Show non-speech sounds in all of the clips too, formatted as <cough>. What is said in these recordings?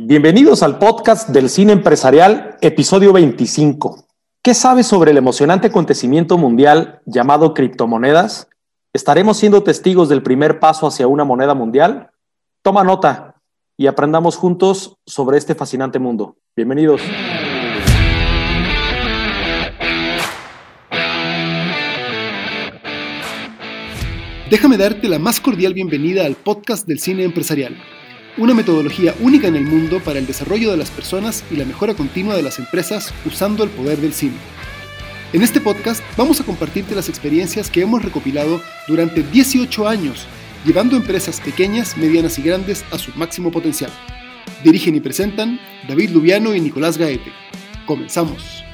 Bienvenidos al podcast del cine empresarial, episodio 25. ¿Qué sabes sobre el emocionante acontecimiento mundial llamado criptomonedas? ¿Estaremos siendo testigos del primer paso hacia una moneda mundial? Toma nota y aprendamos juntos sobre este fascinante mundo. Bienvenidos. Déjame darte la más cordial bienvenida al podcast del cine empresarial una metodología única en el mundo para el desarrollo de las personas y la mejora continua de las empresas usando el poder del cine. En este podcast vamos a compartirte las experiencias que hemos recopilado durante 18 años, llevando empresas pequeñas, medianas y grandes a su máximo potencial. Dirigen y presentan David Lubiano y Nicolás Gaete. Comenzamos.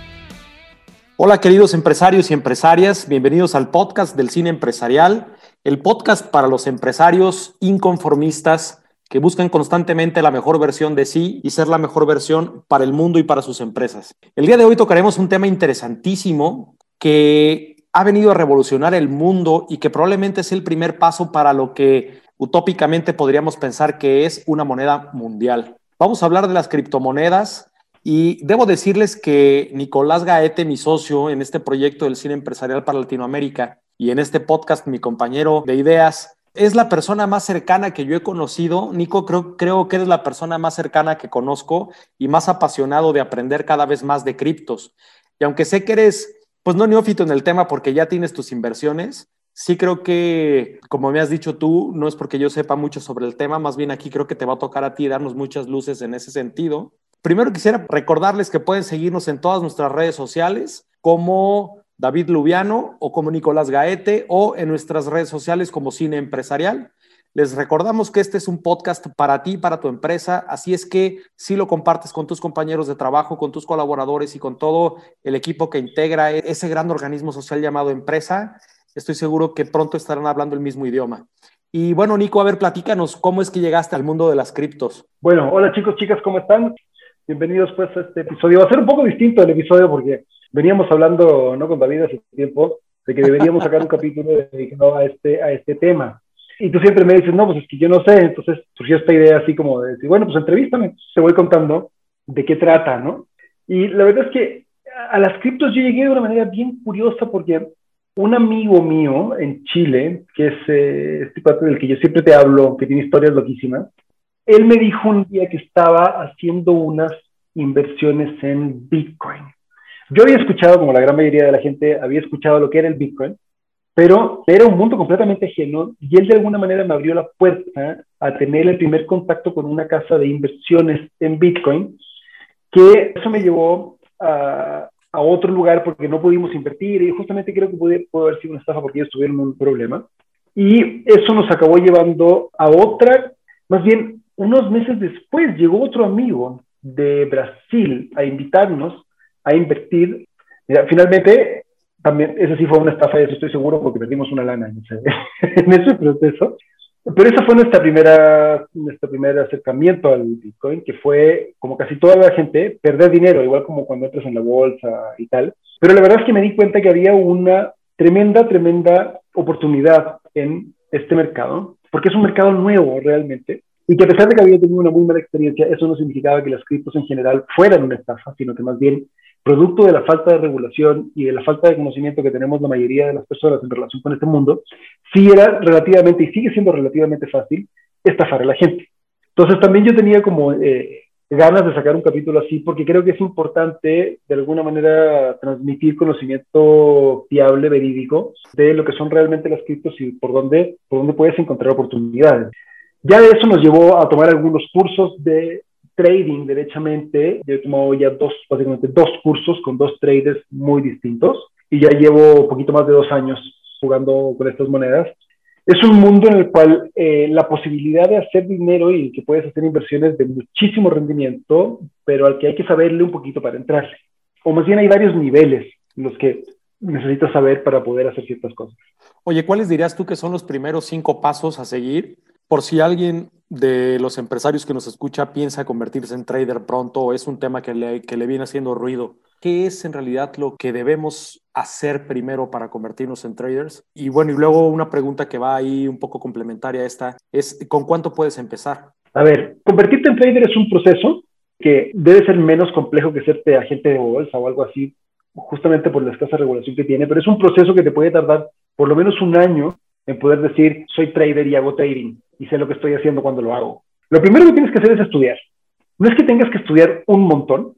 Hola queridos empresarios y empresarias, bienvenidos al podcast del cine empresarial, el podcast para los empresarios inconformistas que buscan constantemente la mejor versión de sí y ser la mejor versión para el mundo y para sus empresas. El día de hoy tocaremos un tema interesantísimo que ha venido a revolucionar el mundo y que probablemente es el primer paso para lo que utópicamente podríamos pensar que es una moneda mundial. Vamos a hablar de las criptomonedas y debo decirles que Nicolás Gaete, mi socio en este proyecto del cine empresarial para Latinoamérica y en este podcast, mi compañero de ideas, es la persona más cercana que yo he conocido. Nico, creo, creo que eres la persona más cercana que conozco y más apasionado de aprender cada vez más de criptos. Y aunque sé que eres, pues no neófito en el tema porque ya tienes tus inversiones, sí creo que, como me has dicho tú, no es porque yo sepa mucho sobre el tema, más bien aquí creo que te va a tocar a ti darnos muchas luces en ese sentido. Primero quisiera recordarles que pueden seguirnos en todas nuestras redes sociales como David Lubiano o como Nicolás Gaete o en nuestras redes sociales como Cine Empresarial. Les recordamos que este es un podcast para ti, para tu empresa, así es que si lo compartes con tus compañeros de trabajo, con tus colaboradores y con todo el equipo que integra ese gran organismo social llamado empresa, estoy seguro que pronto estarán hablando el mismo idioma. Y bueno, Nico, a ver, platícanos, ¿cómo es que llegaste al mundo de las criptos? Bueno, hola chicos, chicas, ¿cómo están? Bienvenidos pues a este episodio. Va a ser un poco distinto el episodio porque veníamos hablando, ¿no? Con David hace tiempo, de que deberíamos sacar un <laughs> capítulo dedicado a este, a este tema. Y tú siempre me dices, no, pues es que yo no sé. Entonces surgió esta idea así como de decir, bueno, pues entrevístame, se voy contando de qué trata, ¿no? Y la verdad es que a las criptos yo llegué de una manera bien curiosa porque un amigo mío en Chile, que es eh, este cuate del que yo siempre te hablo, que tiene historias loquísimas, él me dijo un día que estaba haciendo unas inversiones en Bitcoin. Yo había escuchado, como la gran mayoría de la gente, había escuchado lo que era el Bitcoin, pero era un mundo completamente ajeno y él de alguna manera me abrió la puerta a tener el primer contacto con una casa de inversiones en Bitcoin, que eso me llevó a, otro lugar porque no pudimos invertir y justamente creo que pudo, pudo haber sido una estafa porque ellos tuvieron un problema. Y eso nos acabó llevando a otra, más bien unos meses después llegó otro amigo de Brasil a invitarnos a invertir. Mira, finalmente, también, eso sí fue una estafa, eso estoy seguro, porque perdimos una lana en ese, <laughs> en ese proceso. Pero esa fue nuestra primera, nuestro primer acercamiento al Bitcoin, que fue, como casi toda la gente, perder dinero, igual como cuando entras en la bolsa y tal. Pero la verdad es que me di cuenta que había una tremenda, tremenda oportunidad en este mercado, porque es un mercado nuevo realmente, y que a pesar de que había tenido una muy mala experiencia, eso no significaba que las criptos en general fueran una estafa, sino que más bien producto de la falta de regulación y de la falta de conocimiento que tenemos la mayoría de las personas en relación con este mundo, sí era relativamente y sigue siendo relativamente fácil estafar a la gente. Entonces también yo tenía como eh, ganas de sacar un capítulo así porque creo que es importante de alguna manera transmitir conocimiento fiable, verídico, de lo que son realmente las criptos y por dónde, por dónde puedes encontrar oportunidades. Ya de eso nos llevó a tomar algunos cursos de trading derechamente. Yo he tomado ya dos, básicamente dos cursos con dos traders muy distintos y ya llevo un poquito más de dos años jugando con estas monedas. Es un mundo en el cual eh, la posibilidad de hacer dinero y que puedes hacer inversiones de muchísimo rendimiento, pero al que hay que saberle un poquito para entrarle. O más bien hay varios niveles en los que necesitas saber para poder hacer ciertas cosas. Oye, ¿cuáles dirías tú que son los primeros cinco pasos a seguir por si alguien de los empresarios que nos escucha piensa convertirse en trader pronto es un tema que le, que le viene haciendo ruido. ¿Qué es en realidad lo que debemos hacer primero para convertirnos en traders? Y bueno, y luego una pregunta que va ahí un poco complementaria a esta es, ¿con cuánto puedes empezar? A ver, convertirte en trader es un proceso que debe ser menos complejo que serte agente de bolsa o algo así, justamente por la escasa regulación que tiene, pero es un proceso que te puede tardar por lo menos un año en poder decir, soy trader y hago trading y sé lo que estoy haciendo cuando lo hago. Lo primero que tienes que hacer es estudiar. No es que tengas que estudiar un montón,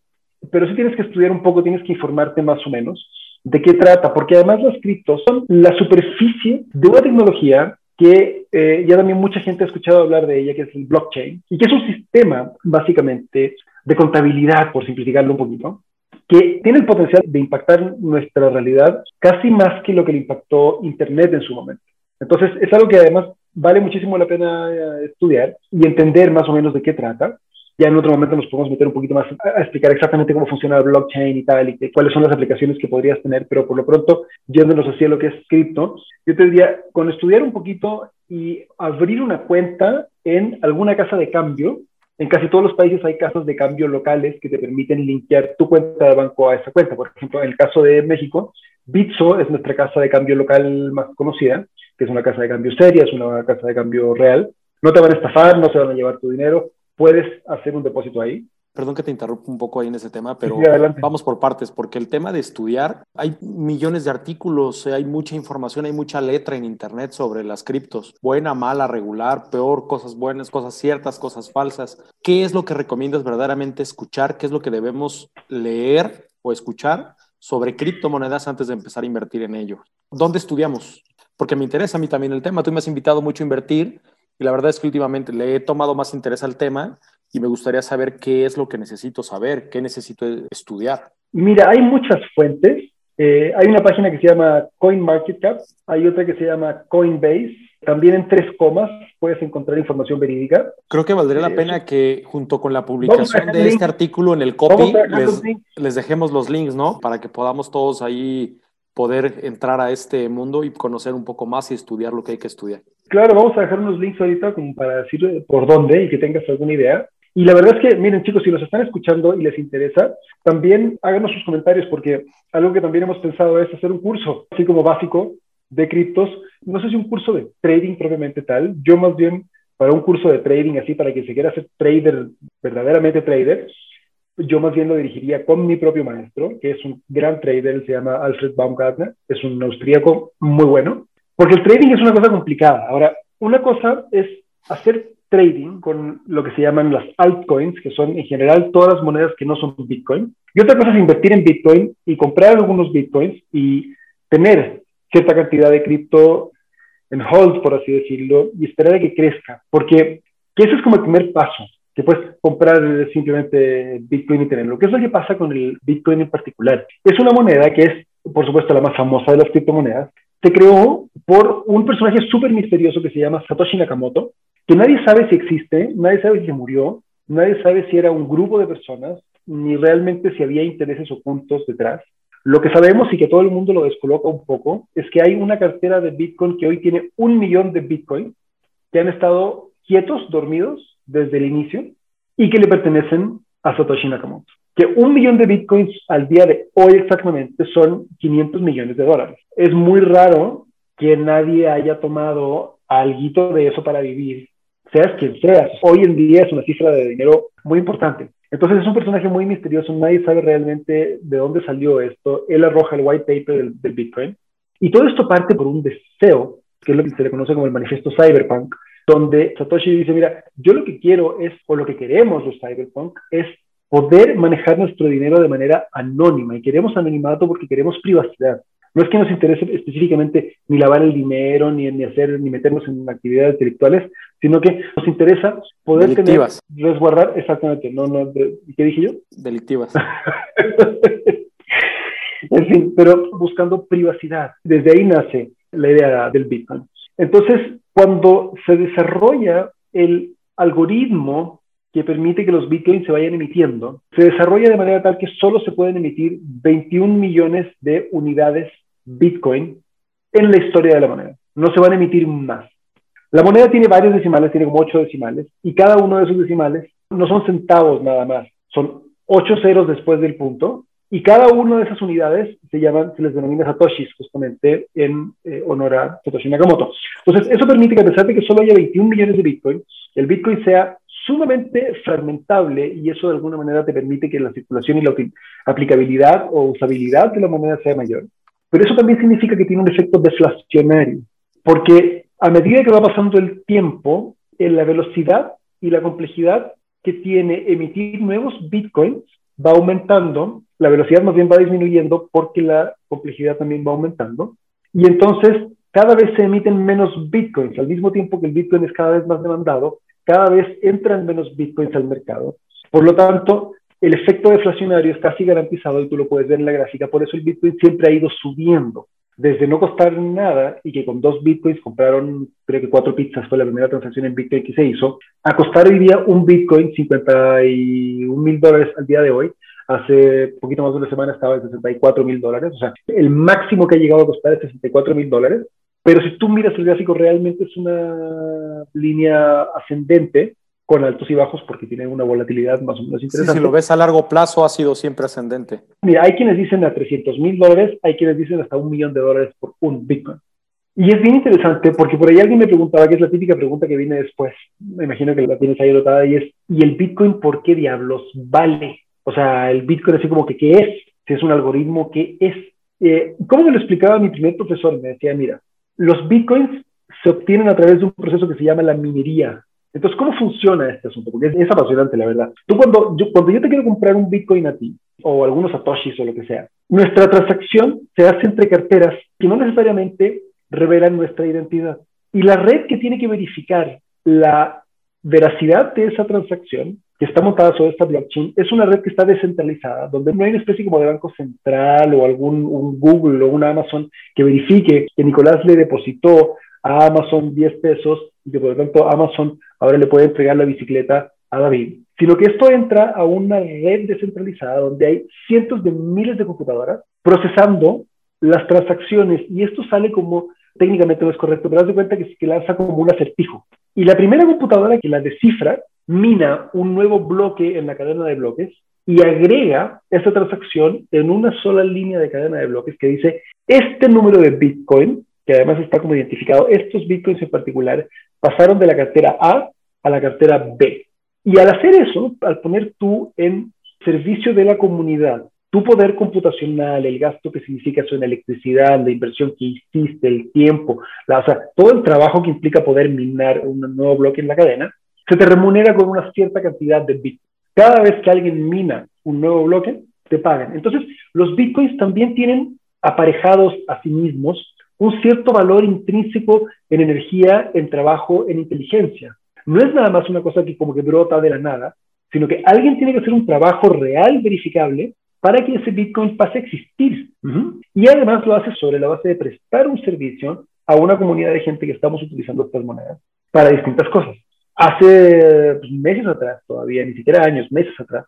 pero sí tienes que estudiar un poco, tienes que informarte más o menos de qué trata, porque además las criptos son la superficie de una tecnología que eh, ya también mucha gente ha escuchado hablar de ella, que es el blockchain, y que es un sistema básicamente de contabilidad, por simplificarlo un poquito, que tiene el potencial de impactar nuestra realidad casi más que lo que le impactó Internet en su momento. Entonces, es algo que además vale muchísimo la pena eh, estudiar y entender más o menos de qué trata. Ya en otro momento nos podemos meter un poquito más a, explicar exactamente cómo funciona el blockchain y tal, y cuáles son las aplicaciones que podrías tener, pero por lo pronto, yéndonos hacia lo que es cripto, yo te diría, con estudiar un poquito y abrir una cuenta en alguna casa de cambio, en casi todos los países hay casas de cambio locales que te permiten linkear tu cuenta de banco a esa cuenta. Por ejemplo, en el caso de México, Bitso es nuestra casa de cambio local más conocida, que es una casa de cambio seria, es una casa de cambio real. No te van a estafar, no se van a llevar tu dinero, puedes hacer un depósito ahí. Perdón que te interrumpa un poco ahí en ese tema, pero vamos por partes, porque el tema de estudiar, hay millones de artículos, hay mucha información, hay mucha letra en Internet sobre las criptos, buena, mala, regular, peor, cosas buenas, cosas ciertas, cosas falsas. ¿Qué es lo que recomiendas verdaderamente escuchar? ¿Qué es lo que debemos leer o escuchar sobre criptomonedas antes de empezar a invertir en ello? ¿Dónde estudiamos? Porque me interesa a mí también el tema. Tú me has invitado mucho a invertir y la verdad es que últimamente le he tomado más interés al tema y me gustaría saber qué es lo que necesito saber, qué necesito estudiar. Mira, hay muchas fuentes. Eh, hay una página que se llama CoinMarketCap, hay otra que se llama Coinbase. También en tres comas puedes encontrar información verídica. Creo que valdría la eh, pena que junto con la publicación de este artículo en el copy les, les, dejemos los links, ¿no? Para que podamos todos ahí poder entrar a este mundo y conocer un poco más y estudiar lo que hay que estudiar. Claro, vamos a dejar unos links ahorita como para decir por dónde y que tengas alguna idea. Y la verdad es que, miren chicos, si nos están escuchando y les interesa, también háganos sus comentarios porque algo que también hemos pensado es hacer un curso, así como básico, de criptos. No sé si un curso de trading propiamente tal. Yo más bien para un curso de trading así, para que se quiera hacer trader, verdaderamente trader, yo más bien lo dirigiría con mi propio maestro, que es un gran trader, se llama Alfred Baumgartner, es un austríaco muy bueno, porque el trading es una cosa complicada. Ahora, una cosa es hacer trading con lo que se llaman las altcoins, que son en general todas las monedas que no son Bitcoin. Y otra cosa es invertir en Bitcoin y comprar algunos Bitcoins y tener cierta cantidad de cripto en hold, por así decirlo, y esperar a que crezca. Porque que eso es como el primer paso, que puedes comprar simplemente Bitcoin y tenerlo. ¿Qué es lo que pasa con el Bitcoin en particular? Es una moneda que es, por supuesto, la más famosa de las criptomonedas. Se creó por un personaje súper misterioso que se llama Satoshi Nakamoto, que nadie sabe si existe, nadie sabe si murió, nadie sabe si era un grupo de personas, ni realmente si había intereses ocultos detrás. Lo que sabemos y que todo el mundo lo descoloca un poco es que hay una cartera de Bitcoin que hoy tiene un millón de Bitcoin que han estado quietos, dormidos desde el inicio y que le pertenecen a Satoshi Nakamoto. Que un millón de Bitcoins al día de hoy exactamente son 500 millones de dólares. Es muy raro que nadie haya tomado algo de eso para vivir seas quien seas. Hoy en día es una cifra de dinero muy importante. Entonces es un personaje muy misterioso, nadie sabe realmente de dónde salió esto. Él arroja el white paper del, del Bitcoin. Y todo esto parte por un deseo, que es lo que se le conoce como el manifiesto cyberpunk, donde Satoshi dice, mira, yo lo que quiero es, o lo que queremos los cyberpunk, es poder manejar nuestro dinero de manera anónima y queremos anonimato porque queremos privacidad. No es que nos interese específicamente ni lavar el dinero, ni, ni hacer, ni meternos en actividades intelectuales, sino que nos interesa poder tener, resguardar, exactamente, no, no, ¿qué dije yo? Delictivas. en fin, pero buscando privacidad. Desde ahí nace la idea del Bitcoin. Entonces, cuando se desarrolla el algoritmo que permite que los bitcoins se vayan emitiendo, se desarrolla de manera tal que solo se pueden emitir 21 millones de unidades Bitcoin en la historia de la moneda. No se van a emitir más. La moneda tiene varios decimales, tiene como ocho decimales, y cada uno de esos decimales no son centavos nada más, son ocho ceros después del punto, y cada una de esas unidades se llaman, se les denomina satoshis, justamente en eh, honor a Satoshi Nakamoto. Entonces, eso permite que a pesar de que solo haya 21 millones de Bitcoin, el Bitcoin sea sumamente fragmentable y eso de alguna manera te permite que la circulación y la aplicabilidad o usabilidad de la moneda sea mayor. Pero eso también significa que tiene un efecto deflacionario, porque a medida que va pasando el tiempo, en la velocidad y la complejidad que tiene emitir nuevos bitcoins va aumentando, la velocidad más bien va disminuyendo porque la complejidad también va aumentando. Y entonces cada vez se emiten menos bitcoins, al mismo tiempo que el bitcoin es cada vez más demandado, cada vez entran menos bitcoins al mercado. Por lo tanto, el efecto deflacionario es casi garantizado y tú lo puedes ver en la gráfica. Por eso el bitcoin siempre ha ido subiendo. Desde no costar nada y que con dos bitcoins compraron, creo que cuatro pizzas fue la primera transacción en bitcoin que se hizo, a costar hoy día un bitcoin 51 mil dólares al día de hoy. Hace poquito más de una semana estaba en 64 mil dólares. O sea, el máximo que ha llegado a costar es 64 mil dólares. Pero si tú miras el gráfico, realmente es una línea ascendente con altos y bajos porque tiene una volatilidad más o menos interesante. Sí, si lo ves a largo plazo, ha sido siempre ascendente. Mira, hay quienes dicen a 300 mil dólares, hay quienes dicen hasta un millón de dólares por un Bitcoin. Y es bien interesante porque por ahí alguien me preguntaba, que es la típica pregunta que viene después, me imagino que la tienes ahí anotada, y es, ¿y el Bitcoin por qué diablos vale? O sea, el Bitcoin así como que, ¿qué es? Si es un algoritmo, ¿qué es? Eh, ¿Cómo me lo explicaba mi primer profesor? Me decía, mira, los bitcoins se obtienen a través de un proceso que se llama la minería. Entonces, ¿cómo funciona este asunto? Porque es, apasionante, la verdad. Tú cuando yo, cuando yo te quiero comprar un bitcoin a ti, o algunos satoshis o lo que sea, nuestra transacción se hace entre carteras que no necesariamente revelan nuestra identidad. Y la red que tiene que verificar la veracidad de esa transacción que está montada sobre esta blockchain es una red que está descentralizada, donde no hay una especie como de banco central o algún un Google o una Amazon que verifique que Nicolás le depositó a Amazon 10 pesos y que por lo tanto Amazon ahora le puede entregar la bicicleta a David, sino que esto entra a una red descentralizada donde hay cientos de miles de computadoras procesando las transacciones y esto sale como técnicamente no es correcto, pero haz de cuenta que, que lanza como un acertijo. Y la primera computadora que la descifra mina un nuevo bloque en la cadena de bloques y agrega esa transacción en una sola línea de cadena de bloques que dice este número de Bitcoin, que además está como identificado, estos Bitcoins en particular, pasaron de la cartera A a la cartera B. Y al hacer eso, al poner tú en servicio de la comunidad tu poder computacional, el gasto que significa eso en electricidad, la inversión que hiciste, el tiempo, la, o sea, todo el trabajo que implica poder minar un nuevo bloque en la cadena, se te remunera con una cierta cantidad de bitcoins. Cada vez que alguien mina un nuevo bloque, te pagan. Entonces, los bitcoins también tienen aparejados a sí mismos un cierto valor intrínseco en energía, en trabajo, en inteligencia. No es nada más una cosa que como que brota de la nada, sino que alguien tiene que hacer un trabajo real, verificable, para que ese Bitcoin pase a existir. Y además lo hace sobre la base de prestar un servicio a una comunidad de gente que estamos utilizando estas monedas para distintas cosas. Hace pues, meses atrás, todavía ni siquiera años, meses atrás,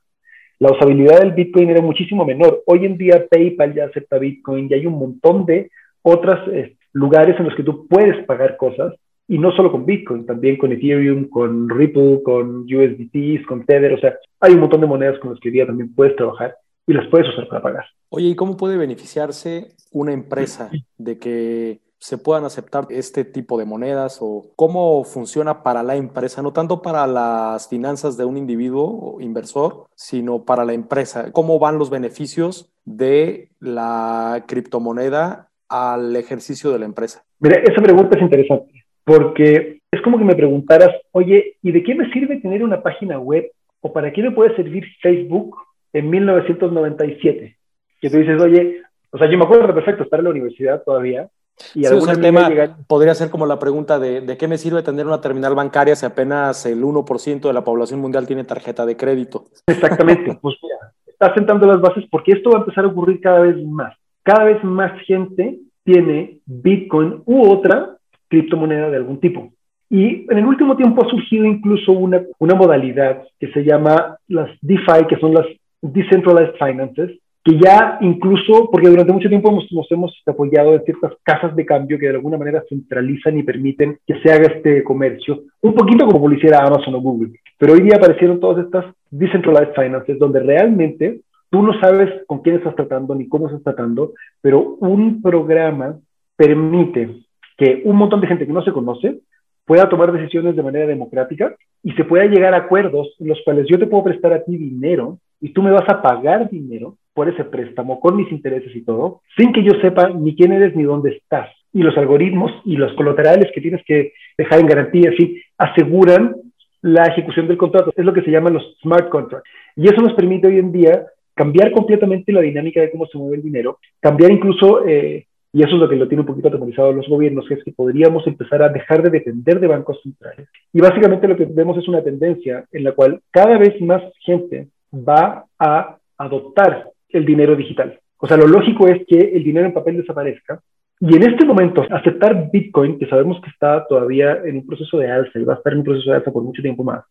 la usabilidad del Bitcoin era muchísimo menor. Hoy en día PayPal ya acepta Bitcoin y hay un montón de otros eh, lugares en los que tú puedes pagar cosas y no solo con Bitcoin, también con Ethereum, con Ripple, con USDT, con Tether, o sea, hay un montón de monedas con las que hoy día también puedes trabajar y las puedes usar para pagar. Oye, ¿y cómo puede beneficiarse una empresa de que se puedan aceptar este tipo de monedas o cómo funciona para la empresa, no tanto para las finanzas de un individuo o inversor, sino para la empresa. ¿Cómo van los beneficios de la criptomoneda al ejercicio de la empresa? Mira, esa pregunta es interesante porque es como que me preguntaras, oye, ¿y de qué me sirve tener una página web o para qué me puede servir Facebook en 1997? Que tú dices, oye, o sea, yo me acuerdo perfecto estar en la universidad todavía y sí, el tema podría ser como la pregunta de, de, qué me sirve tener una terminal bancaria si apenas el 1% de la población mundial tiene tarjeta de crédito. Exactamente, pues mira, está sentando las bases porque esto va a empezar a ocurrir cada vez más. Cada vez más gente tiene Bitcoin u otra criptomoneda de algún tipo. Y en el último tiempo ha surgido incluso una, modalidad que se llama las DeFi, que son las Decentralized Finances, que ya incluso, porque durante mucho tiempo nos hemos apoyado en ciertas casas de cambio que de alguna manera centralizan y permiten que se haga este comercio, un poquito como lo hiciera Amazon o Google. Pero hoy día aparecieron todas estas decentralized finances donde realmente tú no sabes con quién estás tratando ni cómo estás tratando, pero un programa permite que un montón de gente que no se conoce pueda tomar decisiones de manera democrática y se pueda llegar a acuerdos en los cuales yo te puedo prestar a ti dinero y tú me vas a pagar dinero por ese préstamo con mis intereses y todo, sin que yo sepa ni quién eres ni dónde estás. Y los algoritmos y los colaterales que tienes que dejar en garantía, sí, aseguran la ejecución del contrato. Es lo que se llaman los smart contracts. Y eso nos permite hoy en día cambiar completamente la dinámica de cómo se mueve el dinero, cambiar incluso, eh, y eso es lo que lo tiene un poquito atemorizado los gobiernos, que es que podríamos empezar a dejar de depender de bancos centrales. Y básicamente lo que vemos es una tendencia en la cual cada vez más gente va a adoptar el dinero digital. O sea, lo lógico es que el dinero en papel desaparezca. Y en este momento, aceptar Bitcoin, que sabemos que está todavía en un proceso de alza y va a estar en un proceso de alza por mucho tiempo más,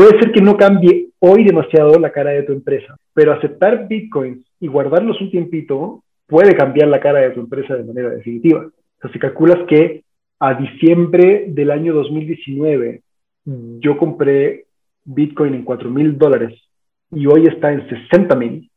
Puede ser que no cambie hoy demasiado la cara de tu empresa, pero aceptar bitcoins y guardarlos un tiempito puede cambiar la cara de tu empresa de manera definitiva. O sea, si calculas que a diciembre del año 2019 yo compré bitcoin en 4 mil dólares y hoy está en 60 mil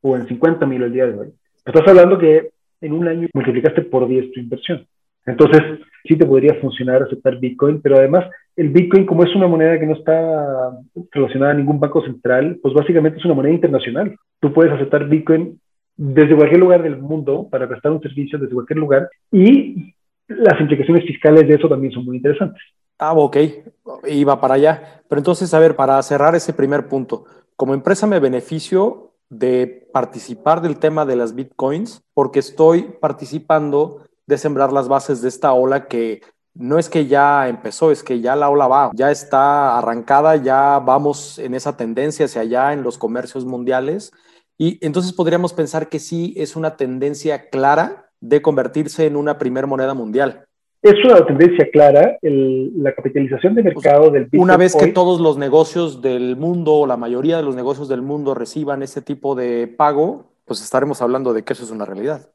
o en 50 mil el día de hoy, estás hablando que en un año multiplicaste por 10 tu inversión. Entonces, sí te podría funcionar aceptar Bitcoin, pero además el Bitcoin, como es una moneda que no está relacionada a ningún banco central, pues básicamente es una moneda internacional. Tú puedes aceptar Bitcoin desde cualquier lugar del mundo para prestar un servicio desde cualquier lugar y las implicaciones fiscales de eso también son muy interesantes. Ah, ok, iba para allá. Pero entonces, a ver, para cerrar ese primer punto, como empresa me beneficio de participar del tema de las bitcoins porque estoy participando de sembrar las bases de esta ola que no es que ya empezó, es que ya la ola va, ya está arrancada, ya vamos en esa tendencia hacia allá en los comercios mundiales. Y entonces podríamos pensar que sí es una tendencia clara de convertirse en una primer moneda mundial. Es una tendencia clara, la capitalización de mercado del Bitcoin. Una vez que todos los negocios del mundo, o la mayoría de los negocios del mundo reciban ese tipo de pago, pues estaremos hablando de que eso es una realidad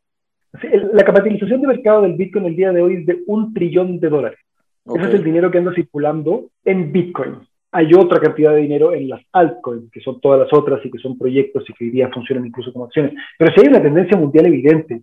la capitalización de mercado del Bitcoin el día de hoy es de un trillón de dólares. Ese es el dinero que anda circulando en Bitcoin. Hay otra cantidad de dinero en las altcoins, que son todas las otras y que son proyectos y que hoy día funcionan incluso como acciones. Pero sí hay una tendencia mundial evidente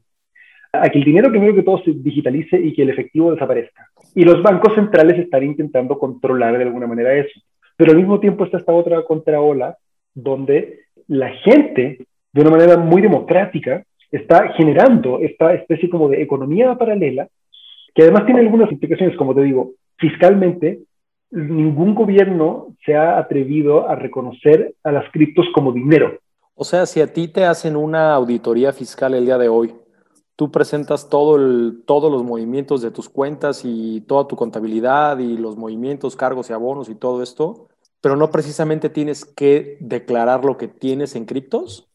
a que el dinero primero que todo se digitalice y que el efectivo desaparezca. Y los bancos centrales están intentando controlar de alguna manera eso. Pero al mismo tiempo está esta otra contraola donde la gente, de una manera muy democrática, está generando esta especie como de economía paralela, que además tiene algunas implicaciones, como te digo, fiscalmente, ningún gobierno se ha atrevido a reconocer a las criptos como dinero. O sea, si a ti te hacen una auditoría fiscal el día de hoy, tú presentas todo el, todos los movimientos de tus cuentas y toda tu contabilidad y los movimientos, cargos y abonos y todo esto, pero no precisamente tienes que declarar lo que tienes en criptos.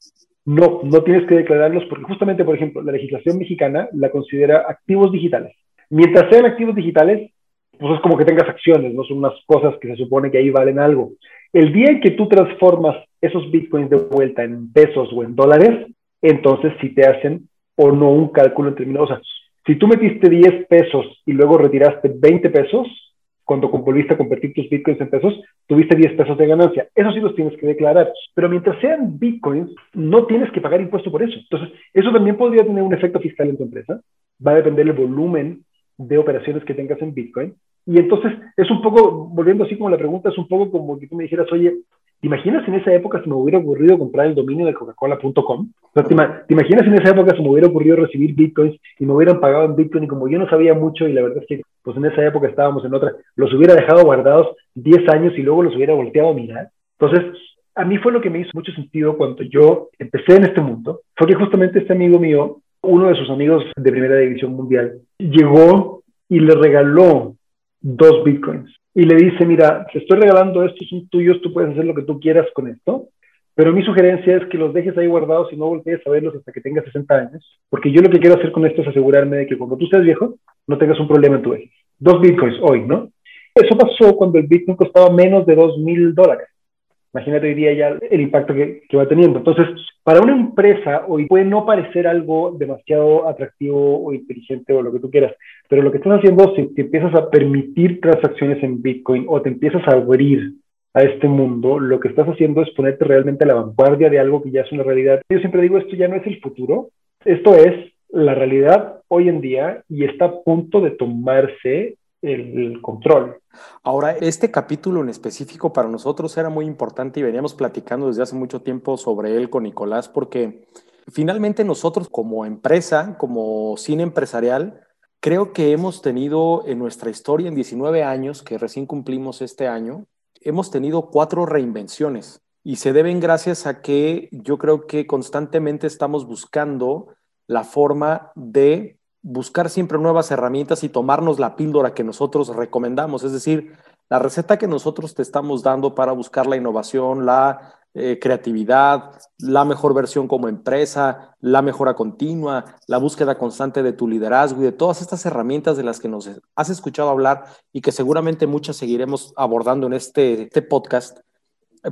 No, no tienes que declararlos porque justamente, por ejemplo, la legislación mexicana la considera activos digitales. Mientras sean activos digitales, pues es como que tengas acciones, no son unas cosas que se supone que ahí valen algo. El día en que tú transformas esos bitcoins de vuelta en pesos o en dólares, entonces sí te hacen o no un cálculo en términos, o sea, si tú metiste 10 pesos y luego retiraste 20 pesos, cuando volviste a convertir tus bitcoins en pesos, tuviste 10 pesos de ganancia. Eso sí los tienes que declarar. Pero mientras sean bitcoins, no tienes que pagar impuesto por eso. Entonces, eso también podría tener un efecto fiscal en tu empresa. Va a depender del volumen de operaciones que tengas en bitcoin. Y entonces, es un poco, volviendo así como la pregunta, es un poco como que tú me dijeras, oye, ¿Te imaginas en esa época se me hubiera ocurrido comprar el dominio de coca-cola.com? ¿te, ¿te, imaginas en esa época se me hubiera ocurrido recibir bitcoins y me hubieran pagado en bitcoin y como yo no sabía mucho y la verdad es que pues en esa época estábamos en otra, los hubiera dejado guardados 10 años y luego los hubiera volteado a mirar? Entonces, a mí fue lo que me hizo mucho sentido cuando yo empecé en este mundo, fue que justamente este amigo mío, uno de sus amigos de primera división mundial, llegó y le regaló dos bitcoins y le dice, mira, te estoy regalando estos, son tuyos, tú puedes hacer lo que tú quieras con esto, pero mi sugerencia es que los dejes ahí guardados y no voltees a verlos hasta que tengas 60 años, porque yo lo que quiero hacer con esto es asegurarme de que cuando tú seas viejo, no tengas un problema en tu vejez. Dos bitcoins hoy, ¿no? Eso pasó cuando el bitcoin costaba menos de dos mil dólares. Imagínate hoy día ya el impacto que, que, va teniendo. Entonces, para una empresa hoy puede no parecer algo demasiado atractivo o inteligente o lo que tú quieras, pero lo que estás haciendo, si te empiezas a permitir transacciones en Bitcoin o te empiezas a abrir a este mundo, lo que estás haciendo es ponerte realmente a la vanguardia de algo que ya es una realidad. Yo siempre digo, esto ya no es el futuro, esto es la realidad hoy en día y está a punto de tomarse el control. Ahora, este capítulo en específico para nosotros era muy importante y veníamos platicando desde hace mucho tiempo sobre él con Nicolás porque finalmente nosotros como empresa, como cine empresarial, creo que hemos tenido en nuestra historia en 19 años, que recién cumplimos este año, hemos tenido cuatro reinvenciones y se deben gracias a que yo creo que constantemente estamos buscando la forma de buscar siempre nuevas herramientas y tomarnos la píldora que nosotros recomendamos, es decir, la receta que nosotros te estamos dando para buscar la innovación, la eh, creatividad, la mejor versión como empresa, la mejora continua, la búsqueda constante de tu liderazgo y de todas estas herramientas de las que nos has escuchado hablar y que seguramente muchas seguiremos abordando en este, este podcast,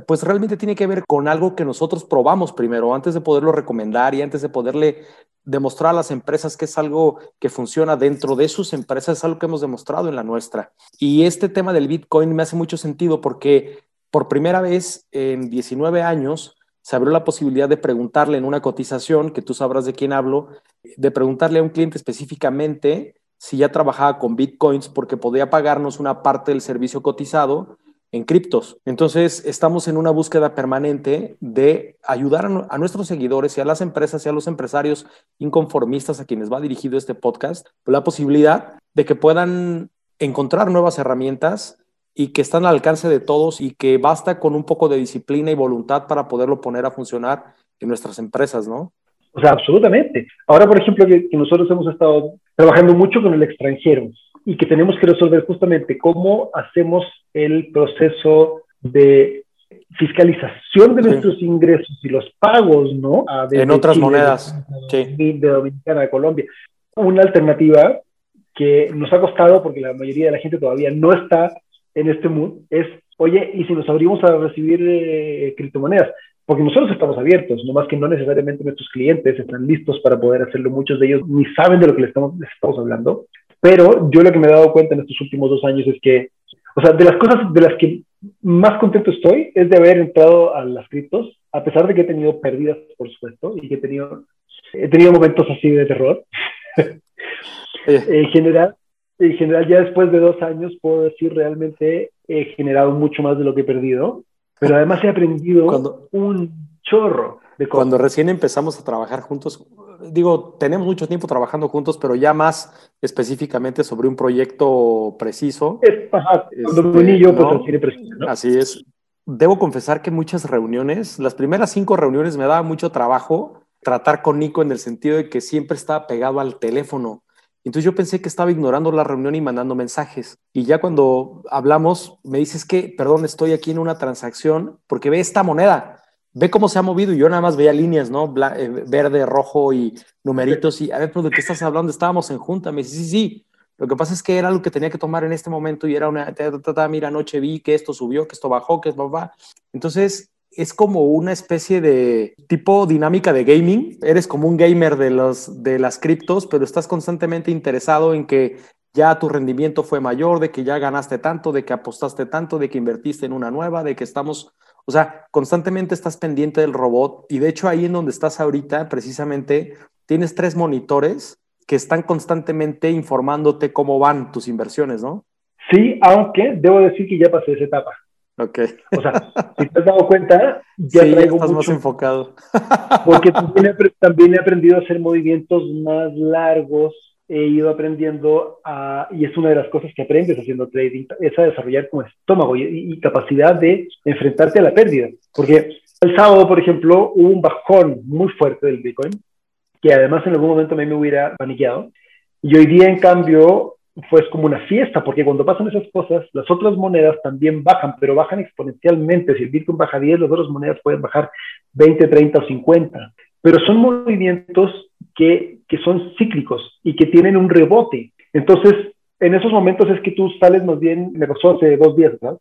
pues realmente tiene que ver con algo que nosotros probamos primero, antes de poderlo recomendar y antes de poderle demostrar a las empresas que es algo que funciona dentro de sus empresas, es algo que hemos demostrado en la nuestra. Y este tema del Bitcoin me hace mucho sentido porque por primera vez en 19 años se abrió la posibilidad de preguntarle en una cotización, que tú sabrás de quién hablo, de preguntarle a un cliente específicamente si ya trabajaba con Bitcoins porque podía pagarnos una parte del servicio cotizado en criptos. Entonces, estamos en una búsqueda permanente de ayudar a, nuestros seguidores y a las empresas y a los empresarios inconformistas a quienes va dirigido este podcast, la posibilidad de que puedan encontrar nuevas herramientas y que están al alcance de todos y que basta con un poco de disciplina y voluntad para poderlo poner a funcionar en nuestras empresas, ¿no? O sea, absolutamente. Ahora, por ejemplo, que nosotros hemos estado trabajando mucho con el extranjero y que tenemos que resolver justamente cómo hacemos el proceso de fiscalización de nuestros ingresos y los pagos, ¿no? en otras monedas. De, sí. de Dominicana, de Colombia. Una alternativa que nos ha costado, porque la mayoría de la gente todavía no está en este mood, es, oye, ¿y si nos abrimos a recibir eh, criptomonedas? Porque nosotros estamos abiertos, nomás que no necesariamente nuestros clientes están listos para poder hacerlo. Muchos de ellos ni saben de lo que les estamos, les estamos hablando. Pero yo lo que me he dado cuenta en estos últimos dos años es que, o sea, de las cosas de las que más contento estoy es de haber entrado a las criptos, a pesar de que he tenido pérdidas, por supuesto, y que he tenido, he tenido momentos así de terror. <laughs> en general, en general, ya después de dos años, puedo decir realmente he generado mucho más de lo que he perdido, pero además he aprendido un chorro de cosas. Cuando recién empezamos a trabajar juntos, digo, tenemos mucho tiempo trabajando juntos, pero ya más específicamente sobre un proyecto preciso. Es, ajá, este, yo, pues, Así es. Debo confesar que muchas reuniones, las primeras cinco reuniones me daba mucho trabajo tratar con Nico en el sentido de que siempre estaba pegado al teléfono. Entonces yo pensé que estaba ignorando la reunión y mandando mensajes. Y ya cuando hablamos, me dices que, perdón, estoy aquí en una transacción porque ve esta moneda ve cómo se ha movido y yo nada más veía líneas, ¿no? Eh, verde, rojo y numeritos y a ver, pero ¿de qué estás hablando? Estábamos en junta, me dice, sí, sí, lo que pasa es que era algo que tenía que tomar en este momento y era una, mira, anoche vi que esto subió, que esto bajó, que esto va. Entonces, es como una especie de tipo dinámica de gaming. Eres como un gamer de, los, de las criptos, pero estás constantemente interesado en que ya tu rendimiento fue mayor, de que ya ganaste tanto, de que apostaste tanto, de que invertiste en una nueva, de que estamos o sea, constantemente estás pendiente del robot y de hecho ahí en donde estás ahorita, precisamente, tienes tres monitores que están constantemente informándote cómo van tus inversiones, ¿no? Sí, aunque debo decir que ya pasé esa etapa. Ok. O sea, si te has dado cuenta, ya sí, traigo estás más enfocado. Porque <laughs> también he aprendido a hacer movimientos más largos he ido aprendiendo a, y es una de las cosas que aprendes haciendo trading, es a desarrollar como estómago y, capacidad de enfrentarte a la pérdida. Porque el sábado, por ejemplo, hubo un bajón muy fuerte del Bitcoin, que además en algún momento a mí me hubiera paniqueado. Y hoy día, en cambio, fue como una fiesta, porque cuando pasan esas cosas, las otras monedas también bajan, pero bajan exponencialmente. Si el Bitcoin baja 10, las otras monedas pueden bajar 20, 30 o 50. Pero son movimientos que, que son cíclicos y que tienen un rebote. Entonces, en esos momentos es que tú sales más bien, me pasó hace dos días, ¿verdad?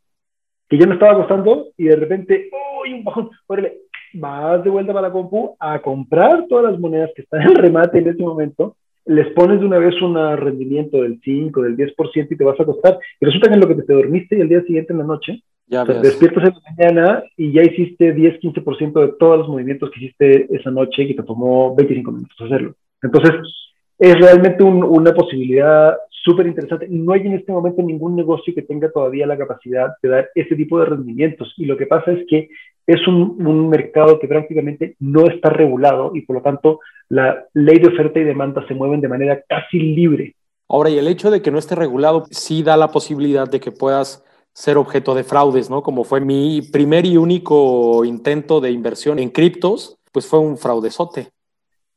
Que ya me estaba gustando y de repente, ¡uy, un bajón! Órale, vas de vuelta para la compu a comprar todas las monedas que están en remate en ese momento, les pones de una vez un rendimiento del 5, del 10% y te vas a costar. Y resulta que en lo que te dormiste y el día siguiente en la noche, ya despiertas en la mañana y ya hiciste 10, 15% de todos los movimientos que hiciste esa noche y que te tomó 25 minutos hacerlo. Entonces, es realmente una posibilidad súper interesante. No hay en este momento ningún negocio que tenga todavía la capacidad de dar ese tipo de rendimientos. Y lo que pasa es que es un, un, mercado que prácticamente no está regulado y por lo tanto la ley de oferta y demanda se mueven de manera casi libre. Ahora, y el hecho de que no esté regulado sí da la posibilidad de que puedas ser objeto de fraudes, ¿no? Como fue mi primer y único intento de inversión en criptos, pues fue un fraudezote.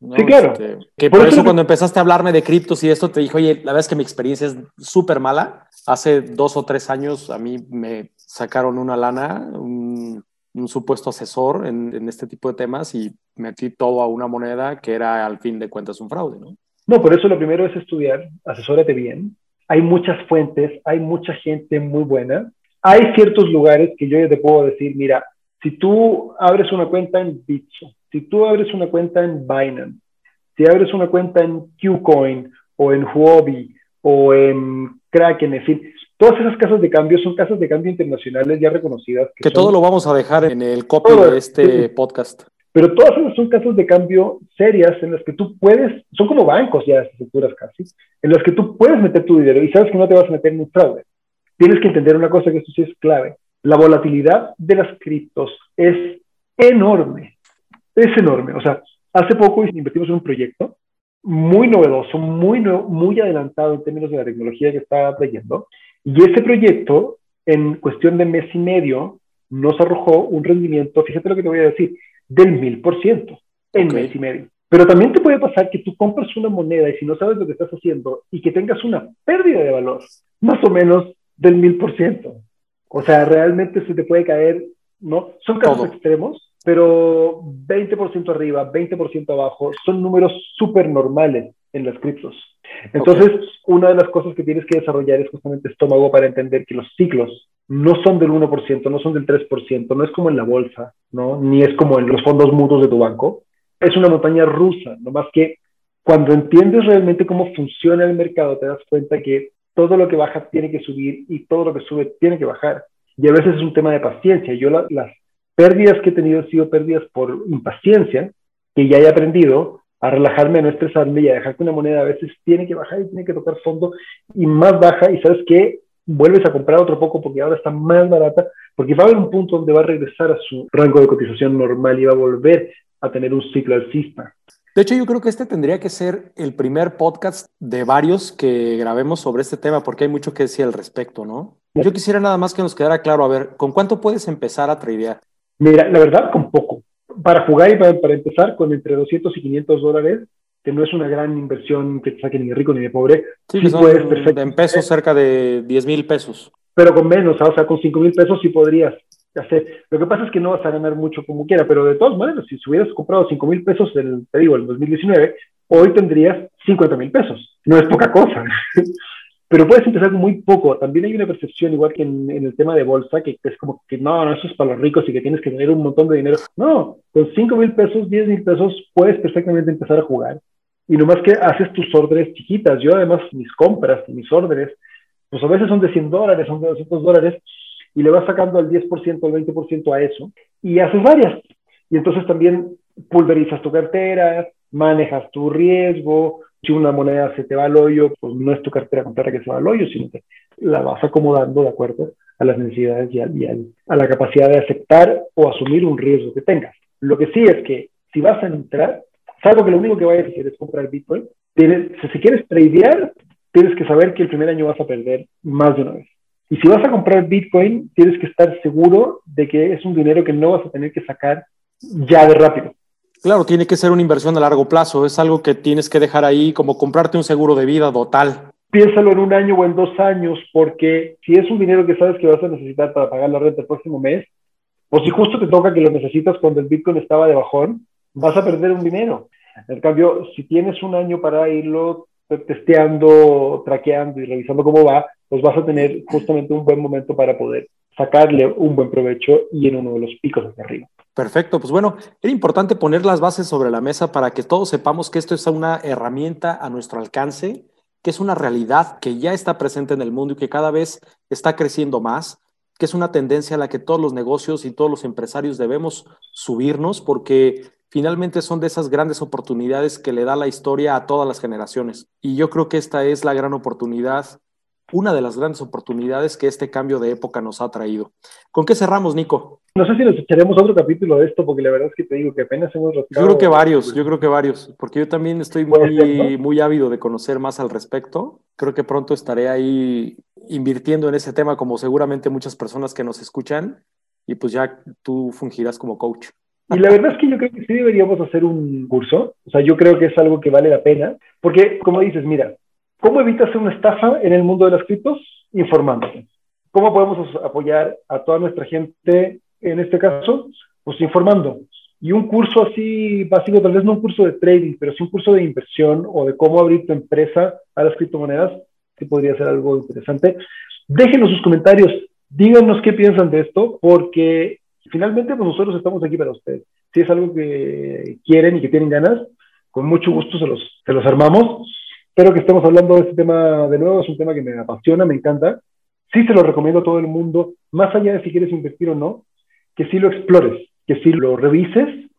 Sí, claro. Este, que por, eso, cuando empezaste a hablarme de criptos y esto, te dije, oye, la verdad es que mi experiencia es súper mala. Hace dos o tres años a mí me sacaron una lana, un, un supuesto asesor en, en, este tipo de temas y metí todo a una moneda que era al fin de cuentas un fraude, ¿no? No, por eso lo primero es estudiar, asesórate bien. Hay muchas fuentes, hay mucha gente muy buena. Hay ciertos lugares que yo ya te puedo decir, mira, si tú abres una cuenta en Bitso, si tú abres una cuenta en Binance, si abres una cuenta en Qcoin o en Huobi o en Kraken, en fin, todas esas casas de cambio son casas de cambio internacionales ya reconocidas. Que, todo lo vamos a dejar en el copy de este podcast. Pero todas esas son casas de cambio serias en las que tú puedes, son como bancos ya estas alturas casi, en las que tú puedes meter tu dinero y sabes que no te vas a meter en un fraude. Tienes que entender una cosa que esto sí es clave. La volatilidad de las criptos es enorme es enorme. O sea, hace poco invertimos en un proyecto muy novedoso, muy, muy adelantado en términos de la tecnología que está trayendo. Y ese proyecto, en cuestión de mes y medio, nos arrojó un rendimiento, fíjate lo que te voy a decir, del mil por ciento en mes y medio. Pero también te puede pasar que tú compras una moneda y si no sabes lo que estás haciendo y que tengas una pérdida de valor, más o menos del mil por ciento. O sea, realmente se te puede caer, ¿no? Son casos extremos, pero 20% arriba, 20% abajo, son números súper normales en las criptos. Entonces, una de las cosas que tienes que desarrollar es justamente estómago para entender que los ciclos no son del 1%, no son del 3%, no es como en la bolsa, ¿no? Ni es como en los fondos mutuos de tu banco. Es una montaña rusa, no más que cuando entiendes realmente cómo funciona el mercado, te das cuenta que todo lo que baja tiene que subir y todo lo que sube tiene que bajar. Y a veces es un tema de paciencia. Yo las pérdidas que he tenido han sido pérdidas por impaciencia, que ya he aprendido a relajarme, a no estresarme y a dejar que una moneda a veces tiene que bajar y tiene que tocar fondo y más baja y sabes que vuelves a comprar otro poco porque ahora está más barata, porque va a haber un punto donde va a regresar a su rango de cotización normal y va a volver a tener un ciclo alcista. De hecho, yo creo que este tendría que ser el primer podcast de varios que grabemos sobre este tema, porque hay mucho que decir al respecto, ¿no? Yo quisiera nada más que nos quedara claro, a ver, ¿con cuánto puedes empezar a tradear? Mira, la verdad, con poco. Para jugar y para, empezar, con entre 200 y 500 dólares, que no es una gran inversión que te saque ni de rico ni de pobre. Sí, sí puedes perfecto. En pesos, cerca de 10 mil pesos. Pero con menos, o sea, con 5 mil pesos sí podrías hacer. Lo que pasa es que no vas a ganar mucho como quiera, pero de todas maneras, si hubieras comprado 5 mil pesos, el, te digo, en 2019, hoy tendrías 50 mil pesos. No es poca cosa. <laughs> pero puedes empezar con muy poco. También hay una percepción, igual que en, el tema de bolsa, que es como que no, no, eso es para los ricos y que tienes que tener un montón de dinero. No, con 5 mil pesos, 10 mil pesos, puedes perfectamente empezar a jugar. Y nomás que haces tus órdenes chiquitas. Yo, además, mis compras, mis órdenes, pues a veces son de 100 dólares, son de 200 dólares, y le vas sacando el 10%, el 20% a eso, y haces varias. Y entonces también pulverizas tu cartera, manejas tu riesgo, si una moneda se te va al hoyo, pues no es tu cartera completa que se va al hoyo, sino que la vas acomodando de acuerdo a las necesidades y, a, la capacidad de aceptar o asumir un riesgo que tengas. Lo que sí es que si vas a entrar, salvo que lo único que vayas a hacer es comprar Bitcoin, tienes, si quieres tradear, tienes que saber que el primer año vas a perder más de una vez. Y si vas a comprar Bitcoin, tienes que estar seguro de que es un dinero que no vas a tener que sacar ya de rápido. Claro, tiene que ser una inversión a largo plazo, es algo que tienes que dejar ahí como comprarte un seguro de vida total. Piénsalo en un año o en dos años, porque si es un dinero que sabes que vas a necesitar para pagar la renta el próximo mes, o si justo te toca que lo necesitas cuando el Bitcoin estaba de bajón, vas a perder un dinero. En cambio, si tienes un año para irlo testeando, traqueando y revisando cómo va, pues vas a tener justamente un buen momento para poder sacarle un buen provecho y en uno de los picos hacia arriba. Perfecto, pues bueno, era importante poner las bases sobre la mesa para que todos sepamos que esto es una herramienta a nuestro alcance, que es una realidad que ya está presente en el mundo y que cada vez está creciendo más, que es una tendencia a la que todos los negocios y todos los empresarios debemos subirnos porque finalmente son de esas grandes oportunidades que le da la historia a todas las generaciones. Y yo creo que esta es la gran oportunidad, una de las grandes oportunidades que este cambio de época nos ha traído. ¿Con qué cerramos, Nico? No sé si nos echaremos otro capítulo de esto, porque la verdad es que te digo que apenas hemos Yo creo que varios, yo creo que varios, porque yo también estoy muy, muy ávido de conocer más al respecto. Creo que pronto estaré ahí invirtiendo en ese tema, como seguramente muchas personas que nos escuchan, y pues ya tú fungirás como coach. Y la verdad es que yo creo que sí deberíamos hacer un curso, o sea, yo creo que es algo que vale la pena, porque como dices, mira, ¿cómo evitas una estafa en el mundo de las criptos? Informándote. ¿Cómo podemos apoyar a toda nuestra gente en este caso? Pues informando. Y un curso así básico, tal vez no un curso de trading, pero sí un curso de inversión o de cómo abrir tu empresa a las criptomonedas, que podría ser algo interesante. Déjenos sus comentarios, díganos qué piensan de esto, porque finalmente pues nosotros estamos aquí para ustedes. Si es algo que quieren y que tienen ganas, con mucho gusto se los, se los armamos. Espero que estemos hablando de este tema de nuevo, es un tema que me apasiona, me encanta. Sí se lo recomiendo a todo el mundo, más allá de si quieres invertir o no, que sí lo explores, que sí lo revises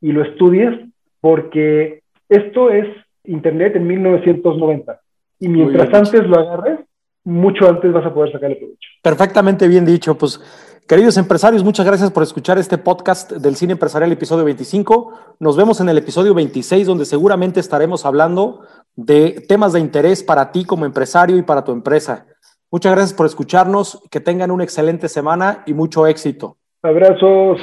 y lo estudies, porque esto es Internet en 1990. Y mientras antes lo agarres, mucho antes vas a poder sacarle provecho. Perfectamente bien dicho. Pues Queridos empresarios, muchas gracias por escuchar este podcast del Cine Empresarial, episodio 25. Nos vemos en el episodio 26, donde seguramente estaremos hablando de temas de interés para ti como empresario y para tu empresa. Muchas gracias por escucharnos, que tengan una excelente semana y mucho éxito. Abrazos.